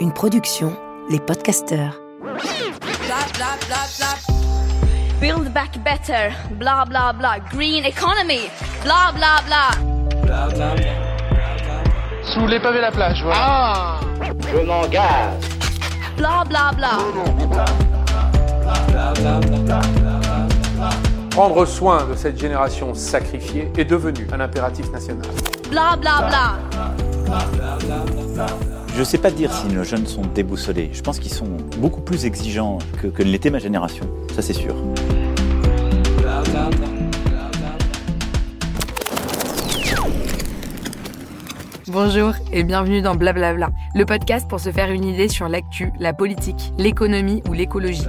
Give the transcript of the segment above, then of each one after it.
Une production, les podcasteurs. Build back better, blah blah blah. Green economy, blah blah blah. Sous les pavés la plage, voilà. Ah Je m'engage. Blah blah blah. Prendre soin de cette génération sacrifiée est devenu un impératif national. Blah blah blah. Je ne sais pas dire si nos jeunes sont déboussolés. Je pense qu'ils sont beaucoup plus exigeants que, que ne l'était ma génération. Ça, c'est sûr. Bonjour et bienvenue dans Blablabla, le podcast pour se faire une idée sur l'actu, la politique, l'économie ou l'écologie.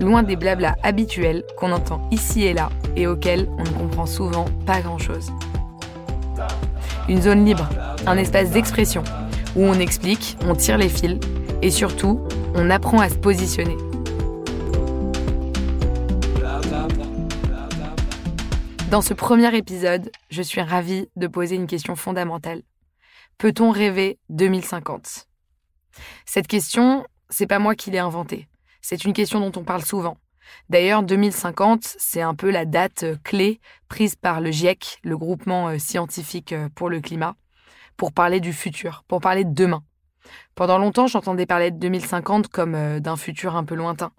Loin des blabla habituels qu'on entend ici et là et auxquels on ne comprend souvent pas grand-chose. Une zone libre, un espace d'expression où on explique, on tire les fils et surtout, on apprend à se positionner. Dans ce premier épisode, je suis ravie de poser une question fondamentale. Peut-on rêver 2050 Cette question, c'est pas moi qui l'ai inventée. C'est une question dont on parle souvent. D'ailleurs, 2050, c'est un peu la date euh, clé prise par le GIEC, le groupement euh, scientifique euh, pour le climat, pour parler du futur, pour parler de demain. Pendant longtemps, j'entendais parler de 2050 comme d'un futur un peu lointain.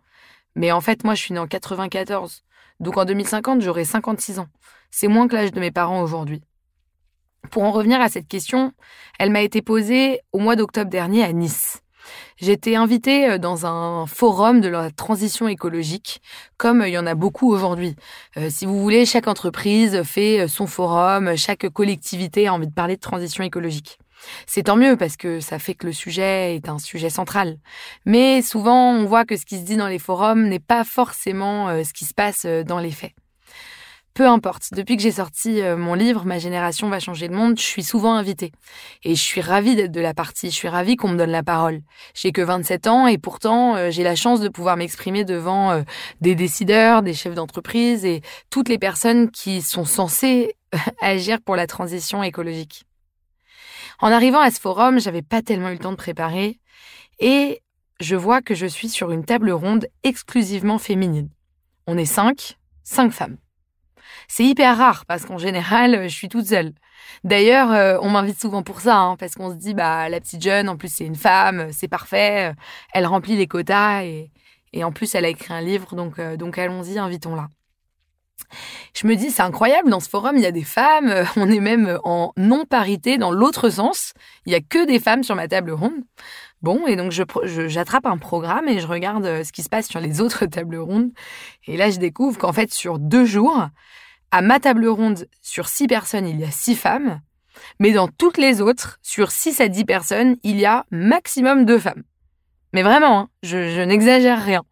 Mais en fait, moi, je suis née en 94. Donc en 2050, j'aurai 56 ans. C'est moins que l'âge de mes parents aujourd'hui. Pour en revenir à cette question, elle m'a été posée au mois d'octobre dernier à Nice. J'étais invitée euh, dans un forum de la transition écologique, comme il y en a beaucoup aujourd'hui. Euh, si vous voulez, chaque entreprise fait euh, son forum, chaque collectivité a envie de parler de transition écologique. C'est tant mieux parce que ça fait que le sujet est un sujet central. Mais souvent, on voit que ce qui se dit dans les forums n'est pas forcément ce qui se passe dans les faits. Peu importe, depuis que j'ai sorti euh, mon livre Ma génération va changer le monde, je suis souvent invitée. Et je suis ravie d'être de la partie, je suis ravie qu'on me donne la parole. J'ai que 27 ans et pourtant euh, j'ai la chance de pouvoir m'exprimer devant euh, des décideurs, des chefs d'entreprise et toutes les personnes qui sont censées agir pour la transition écologique. En arrivant à ce forum, j'avais pas tellement eu le temps de préparer et je vois que je suis sur une table ronde exclusivement féminine. On est cinq, cinq femmes. C'est hyper rare parce qu'en général, je suis toute seule. D'ailleurs, euh, on m'invite souvent pour ça, hein, parce qu'on se dit, bah, la petite jeune, en plus, c'est une femme, c'est parfait, elle remplit les quotas et, en plus, elle a écrit un livre, donc, euh, donc allons-y, invitons-la. Je me dis, c'est incroyable, dans ce forum, il y a des femmes, euh, on est même en non-parité dans l'autre sens, il y a que des femmes sur ma table ronde. Bon, et donc j'attrape un programme et je regarde ce qui se passe sur les autres tables rondes. Et là, je découvre qu'en fait, sur deux jours, à ma table ronde, sur six personnes, il y a six femmes, mais dans toutes les autres, sur six à dix personnes, il y a maximum deux femmes. Mais vraiment, hein, je, n'exagère rien.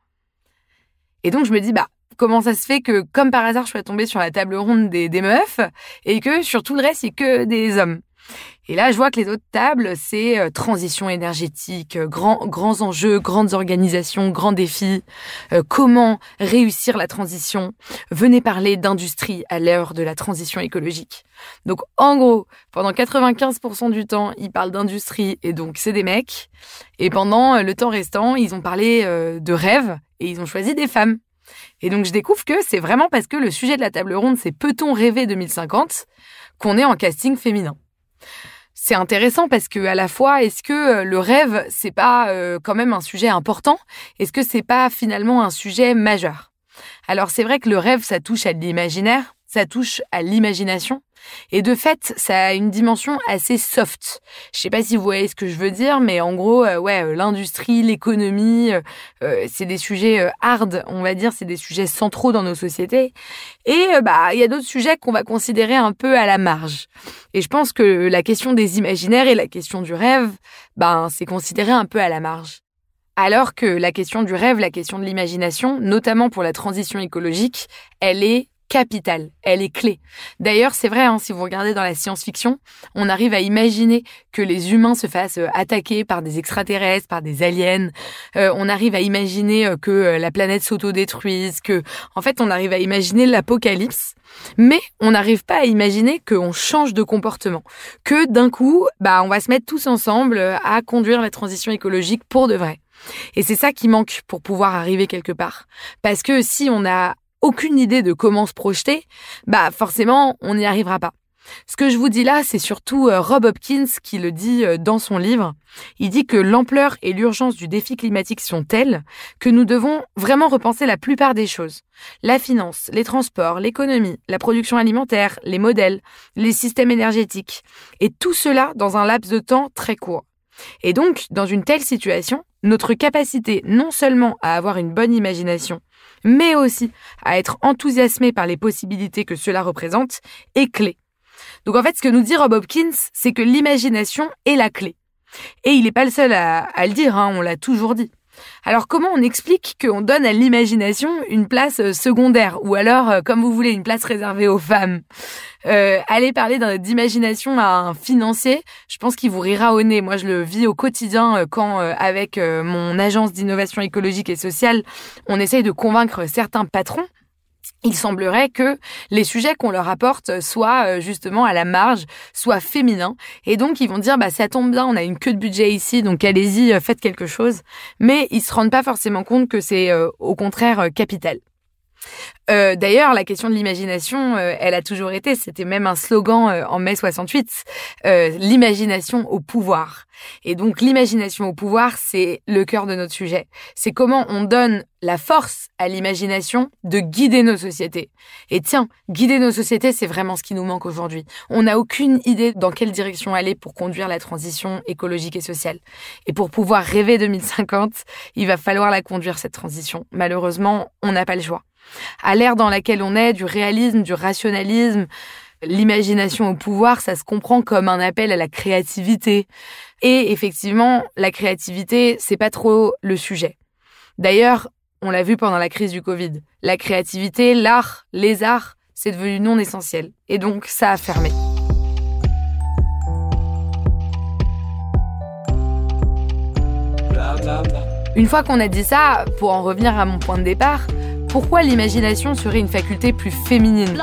Et donc je me dis, bah, comment ça se fait que, comme par hasard, je sois tombée sur la table ronde des, des meufs et que sur tout le reste, il n'y a que des hommes? Et là, je vois que les autres tables, c'est euh, transition énergétique, euh, grands, grands enjeux, grandes organisations, grands défis, euh, comment réussir la transition? Venez parler d'industrie à l'heure de la transition écologique. Donc, en gros, pendant 95% du temps, ils parlent d'industrie et donc c'est des mecs. Et pendant le temps restant, ils ont parlé de rêves et ils ont choisi des femmes. Et donc, je découvre que c'est vraiment parce que le sujet de la table ronde, c'est peut-on rêver 2050 qu'on est en casting féminin? C'est intéressant parce que à la fois est-ce que euh, le rêve c'est pas euh, quand même un sujet important? Est-ce que c'est pas finalement un sujet majeur? Alors c'est vrai que le rêve ça touche à l'imaginaire, ça touche à l'imagination et de fait, ça a une dimension assez soft. Je sais pas si vous voyez ce que je veux dire, mais en gros, euh, ouais, euh, l'industrie, l'économie, euh, c'est des sujets hard, on va dire, c'est des sujets centraux dans nos sociétés. Et bah, il y a d'autres sujets qu'on va considérer un peu à la marge. Et je pense que la question des imaginaires et la question du rêve, ben, c'est considéré un peu à la marge. Alors que la question du rêve, la question de l'imagination, notamment pour la transition écologique, elle est elle est clé. D'ailleurs, c'est vrai, hein, si vous regardez dans la science-fiction, on arrive à imaginer que les humains se fassent euh, attaquer par des extraterrestres, par des aliens. Euh, on arrive à imaginer euh, que la planète s'autodétruise, que, en fait, on arrive à imaginer l'apocalypse. Mais on n'arrive pas à imaginer qu'on change de comportement, que d'un coup, bah, on va se mettre tous ensemble à conduire la transition écologique pour de vrai. Et c'est ça qui manque pour pouvoir arriver quelque part. Parce que si on n'a aucune idée de comment se projeter, bah forcément, on n'y arrivera pas. Ce que je vous dis là, c'est surtout euh, Rob Hopkins qui le dit euh, dans son livre. Il dit que l'ampleur et l'urgence du défi climatique sont telles que nous devons vraiment repenser la plupart des choses. La finance, les transports, l'économie, la production alimentaire, les modèles, les systèmes énergétiques. Et tout cela dans un laps de temps très court. Et donc, dans une telle situation, notre capacité non seulement à avoir une bonne imagination, mais aussi à être enthousiasmé par les possibilités que cela représente, est clé. Donc en fait, ce que nous dit Rob Hopkins, c'est que l'imagination est la clé. Et il n'est pas le seul à, le dire, hein, on l'a toujours dit. Alors comment on explique qu'on donne à l'imagination une place euh, secondaire? Ou alors, euh, comme vous voulez, une place réservée aux femmes? Euh, Aller parler d'imagination à un financier, je pense qu'il vous rira au nez. Moi, je le vis au quotidien quand, avec mon agence d'innovation écologique et sociale, on essaye de convaincre certains patrons il semblerait que les sujets qu'on leur apporte soient euh, justement à la marge, soient féminins. Et donc, ils vont dire, bah, ça tombe bien, on a une queue de budget ici, donc allez-y, euh, faites quelque chose. Mais ils se rendent pas forcément compte que c'est euh, au contraire capital. Euh, D'ailleurs, la question de l'imagination, euh, elle a toujours été, c'était même un slogan euh, en mai 68, euh, l'imagination au pouvoir. Et donc l'imagination au pouvoir, c'est le cœur de notre sujet. C'est comment on donne la force à l'imagination de guider nos sociétés. Et tiens, guider nos sociétés, c'est vraiment ce qui nous manque aujourd'hui. On n'a aucune idée dans quelle direction aller pour conduire la transition écologique et sociale. Et pour pouvoir rêver 2050, il va falloir la conduire, cette transition. Malheureusement, on n'a pas le choix. À l'ère dans laquelle on est, du réalisme, du rationalisme, l'imagination au pouvoir, ça se comprend comme un appel à la créativité. Et effectivement, la créativité, c'est pas trop le sujet. D'ailleurs, on l'a vu pendant la crise du Covid. La créativité, l'art, les arts, c'est devenu non essentiel. Et donc, ça a fermé. Une fois qu'on a dit ça, pour en revenir à mon point de départ, pourquoi l'imagination serait une faculté plus féminine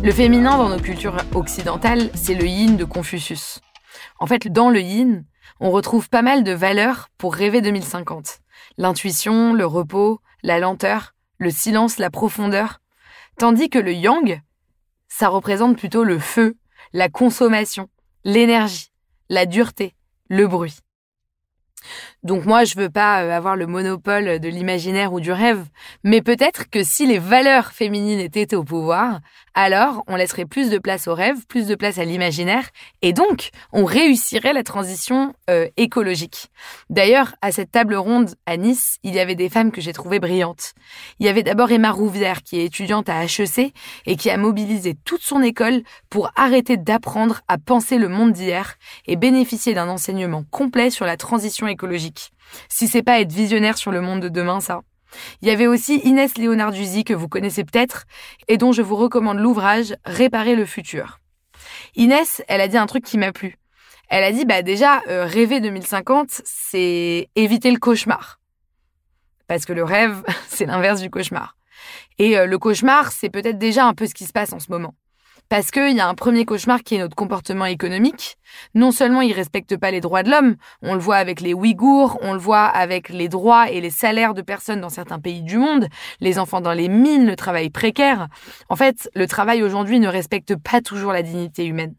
Le féminin dans nos cultures occidentales, c'est le yin de Confucius. En fait, dans le yin, on retrouve pas mal de valeurs pour rêver 2050. L'intuition, le repos, la lenteur, le silence, la profondeur. Tandis que le yang, ça représente plutôt le feu, la consommation, l'énergie, la dureté, le bruit. Donc moi, je veux pas euh, avoir le monopole de l'imaginaire ou du rêve, mais peut-être que si les valeurs féminines étaient au pouvoir, alors on laisserait plus de place au rêve, plus de place à l'imaginaire, et donc on réussirait la transition euh, écologique. D'ailleurs, à cette table ronde à Nice, il y avait des femmes que j'ai trouvées brillantes. Il y avait d'abord Emma Rouvière, qui est étudiante à HEC et qui a mobilisé toute son école pour arrêter d'apprendre à penser le monde d'hier et bénéficier d'un enseignement complet sur la transition écologique si c'est pas être visionnaire sur le monde de demain, ça. Il y avait aussi Inès Léonarduzzi que vous connaissez peut-être et dont je vous recommande l'ouvrage Réparer le futur. Inès, elle a dit un truc qui m'a plu. Elle a dit bah déjà euh, rêver 2050, c'est éviter le cauchemar. Parce que le rêve, c'est l'inverse du cauchemar. Et euh, le cauchemar, c'est peut-être déjà un peu ce qui se passe en ce moment. Parce qu'il y a un premier cauchemar qui est notre comportement économique. Non seulement ils respectent pas les droits de l'homme, on le voit avec les Ouïghours, on le voit avec les droits et les salaires de personnes dans certains pays du monde, les enfants dans les mines, le travail précaire. En fait, le travail aujourd'hui ne respecte pas toujours la dignité humaine.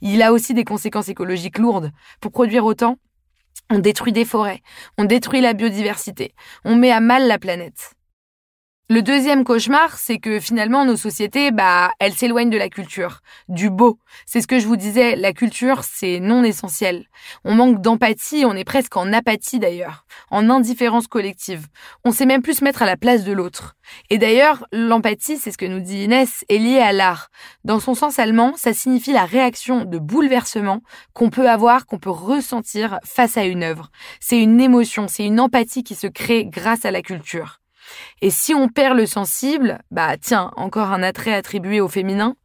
Il a aussi des conséquences écologiques lourdes. Pour produire autant, on détruit des forêts, on détruit la biodiversité, on met à mal la planète. Le deuxième cauchemar, c'est que finalement nos sociétés, bah, elles s'éloignent de la culture, du beau. C'est ce que je vous disais, la culture, c'est non essentiel. On manque d'empathie, on est presque en apathie d'ailleurs, en indifférence collective. On sait même plus se mettre à la place de l'autre. Et d'ailleurs, l'empathie, c'est ce que nous dit Inès, est liée à l'art. Dans son sens allemand, ça signifie la réaction de bouleversement qu'on peut avoir, qu'on peut ressentir face à une œuvre. C'est une émotion, c'est une empathie qui se crée grâce à la culture. Et si on perd le sensible, bah tiens, encore un attrait attribué au féminin,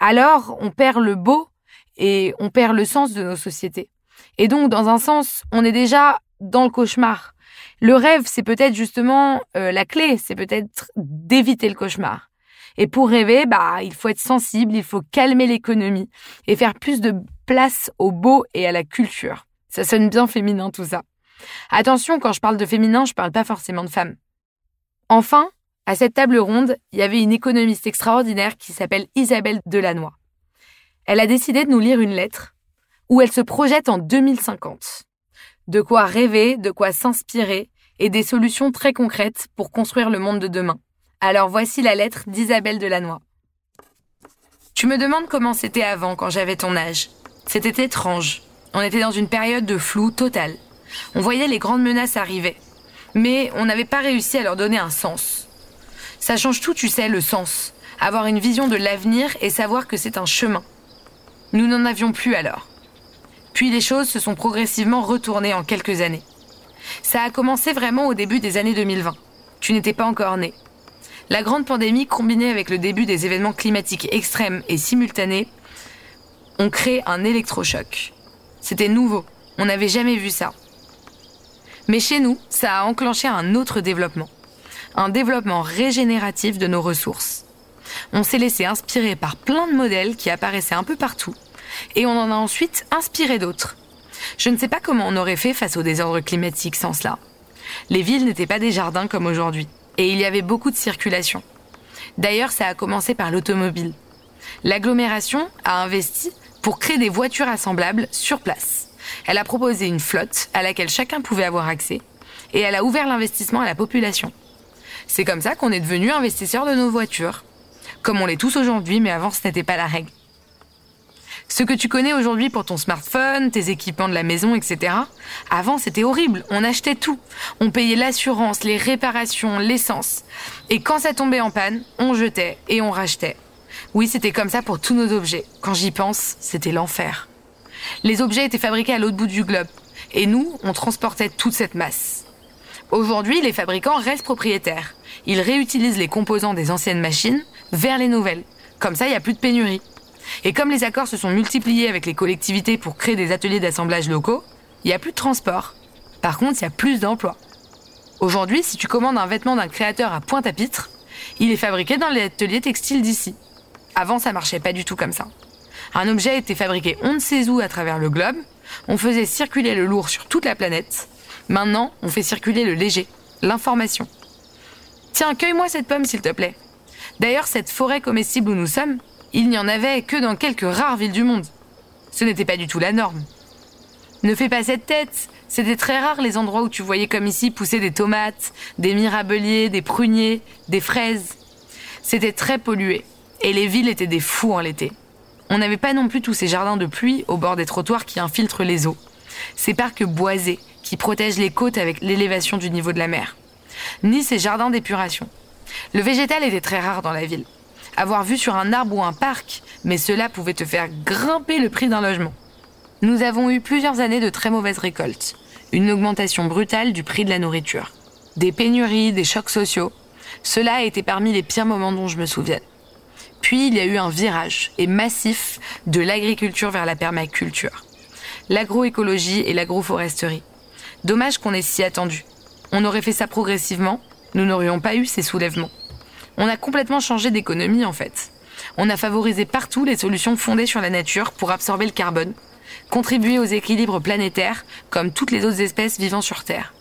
alors on perd le beau et on perd le sens de nos sociétés. Et donc, dans un sens, on est déjà dans le cauchemar. Le rêve, c'est peut-être justement euh, la clé, c'est peut-être d'éviter le cauchemar. Et pour rêver, bah, il faut être sensible, il faut calmer l'économie et faire plus de place au beau et à la culture. Ça sonne bien féminin tout ça. Attention, quand je parle de féminin, je parle pas forcément de femmes. Enfin, à cette table ronde, il y avait une économiste extraordinaire qui s'appelle Isabelle Delannoy. Elle a décidé de nous lire une lettre où elle se projette en 2050. De quoi rêver, de quoi s'inspirer et des solutions très concrètes pour construire le monde de demain. Alors voici la lettre d'Isabelle Delannoy. Tu me demandes comment c'était avant quand j'avais ton âge. C'était étrange. On était dans une période de flou total. On voyait les grandes menaces arriver. Mais on n'avait pas réussi à leur donner un sens. Ça change tout, tu sais, le sens. Avoir une vision de l'avenir et savoir que c'est un chemin. Nous n'en avions plus alors. Puis les choses se sont progressivement retournées en quelques années. Ça a commencé vraiment au début des années 2020. Tu n'étais pas encore né. La grande pandémie, combinée avec le début des événements climatiques extrêmes et simultanés, ont créé un électrochoc. C'était nouveau, on n'avait jamais vu ça. Mais chez nous, ça a enclenché un autre développement. Un développement régénératif de nos ressources. On s'est laissé inspirer par plein de modèles qui apparaissaient un peu partout, et on en a ensuite inspiré d'autres. Je ne sais pas comment on aurait fait face au désordre climatique sans cela. Les villes n'étaient pas des jardins comme aujourd'hui et il y avait beaucoup de circulation. D'ailleurs, ça a commencé par l'automobile. L'agglomération a investi pour créer des voitures assemblables sur place. Elle a proposé une flotte à laquelle chacun pouvait avoir accès et elle a ouvert l'investissement à la population. C'est comme ça qu'on est devenu investisseur de nos voitures. Comme on l'est tous aujourd'hui, mais avant ce n'était pas la règle. Ce que tu connais aujourd'hui pour ton smartphone, tes équipements de la maison, etc. Avant, c'était horrible. On achetait tout. On payait l'assurance, les réparations, l'essence. Et quand ça tombait en panne, on jetait et on rachetait. Oui, c'était comme ça pour tous nos objets. Quand j'y pense, c'était l'enfer. Les objets étaient fabriqués à l'autre bout du globe. Et nous, on transportait toute cette masse. Aujourd'hui, les fabricants restent propriétaires. Ils réutilisent les composants des anciennes machines vers les nouvelles. Comme ça, il n'y a plus de pénurie. Et comme les accords se sont multipliés avec les collectivités pour créer des ateliers d'assemblage locaux, il n'y a plus de transport. Par contre, il y a plus d'emplois. Aujourd'hui, si tu commandes un vêtement d'un créateur à Pointe-à-Pitre, il est fabriqué dans les ateliers textiles d'ici. Avant, ça marchait pas du tout comme ça. Un objet était fabriqué on ne sait où à travers le globe, on faisait circuler le lourd sur toute la planète. Maintenant, on fait circuler le léger, l'information. Tiens, cueille-moi cette pomme s'il te plaît. D'ailleurs, cette forêt comestible où nous sommes, il n'y en avait que dans quelques rares villes du monde. Ce n'était pas du tout la norme. Ne fais pas cette tête. C'était très rare les endroits où tu voyais comme ici pousser des tomates, des mirabeliers, des pruniers, des fraises. C'était très pollué. Et les villes étaient des fous en l'été. On n'avait pas non plus tous ces jardins de pluie au bord des trottoirs qui infiltrent les eaux. Ces parcs boisés qui protègent les côtes avec l'élévation du niveau de la mer. Ni ces jardins d'épuration. Le végétal était très rare dans la ville avoir vu sur un arbre ou un parc, mais cela pouvait te faire grimper le prix d'un logement. Nous avons eu plusieurs années de très mauvaises récoltes, une augmentation brutale du prix de la nourriture, des pénuries, des chocs sociaux. Cela a été parmi les pires moments dont je me souviens. Puis il y a eu un virage, et massif, de l'agriculture vers la permaculture. L'agroécologie et l'agroforesterie. Dommage qu'on ait si attendu. On aurait fait ça progressivement, nous n'aurions pas eu ces soulèvements. On a complètement changé d'économie en fait. On a favorisé partout les solutions fondées sur la nature pour absorber le carbone, contribuer aux équilibres planétaires comme toutes les autres espèces vivant sur Terre.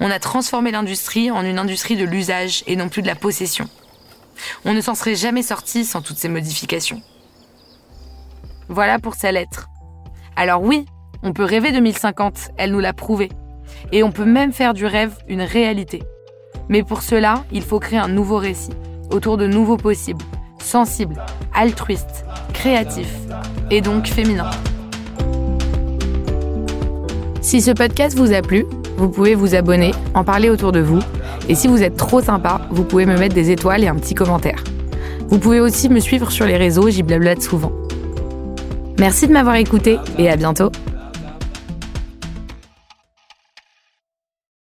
On a transformé l'industrie en une industrie de l'usage et non plus de la possession. On ne s'en serait jamais sorti sans toutes ces modifications. Voilà pour sa lettre. Alors oui, on peut rêver 2050, elle nous l'a prouvé. Et on peut même faire du rêve une réalité. Mais pour cela, il faut créer un nouveau récit, autour de nouveaux possibles, sensibles, altruistes, créatifs, et donc féminins. Si ce podcast vous a plu, vous pouvez vous abonner, en parler autour de vous, et si vous êtes trop sympa, vous pouvez me mettre des étoiles et un petit commentaire. Vous pouvez aussi me suivre sur les réseaux, j'y blablate souvent. Merci de m'avoir écouté et à bientôt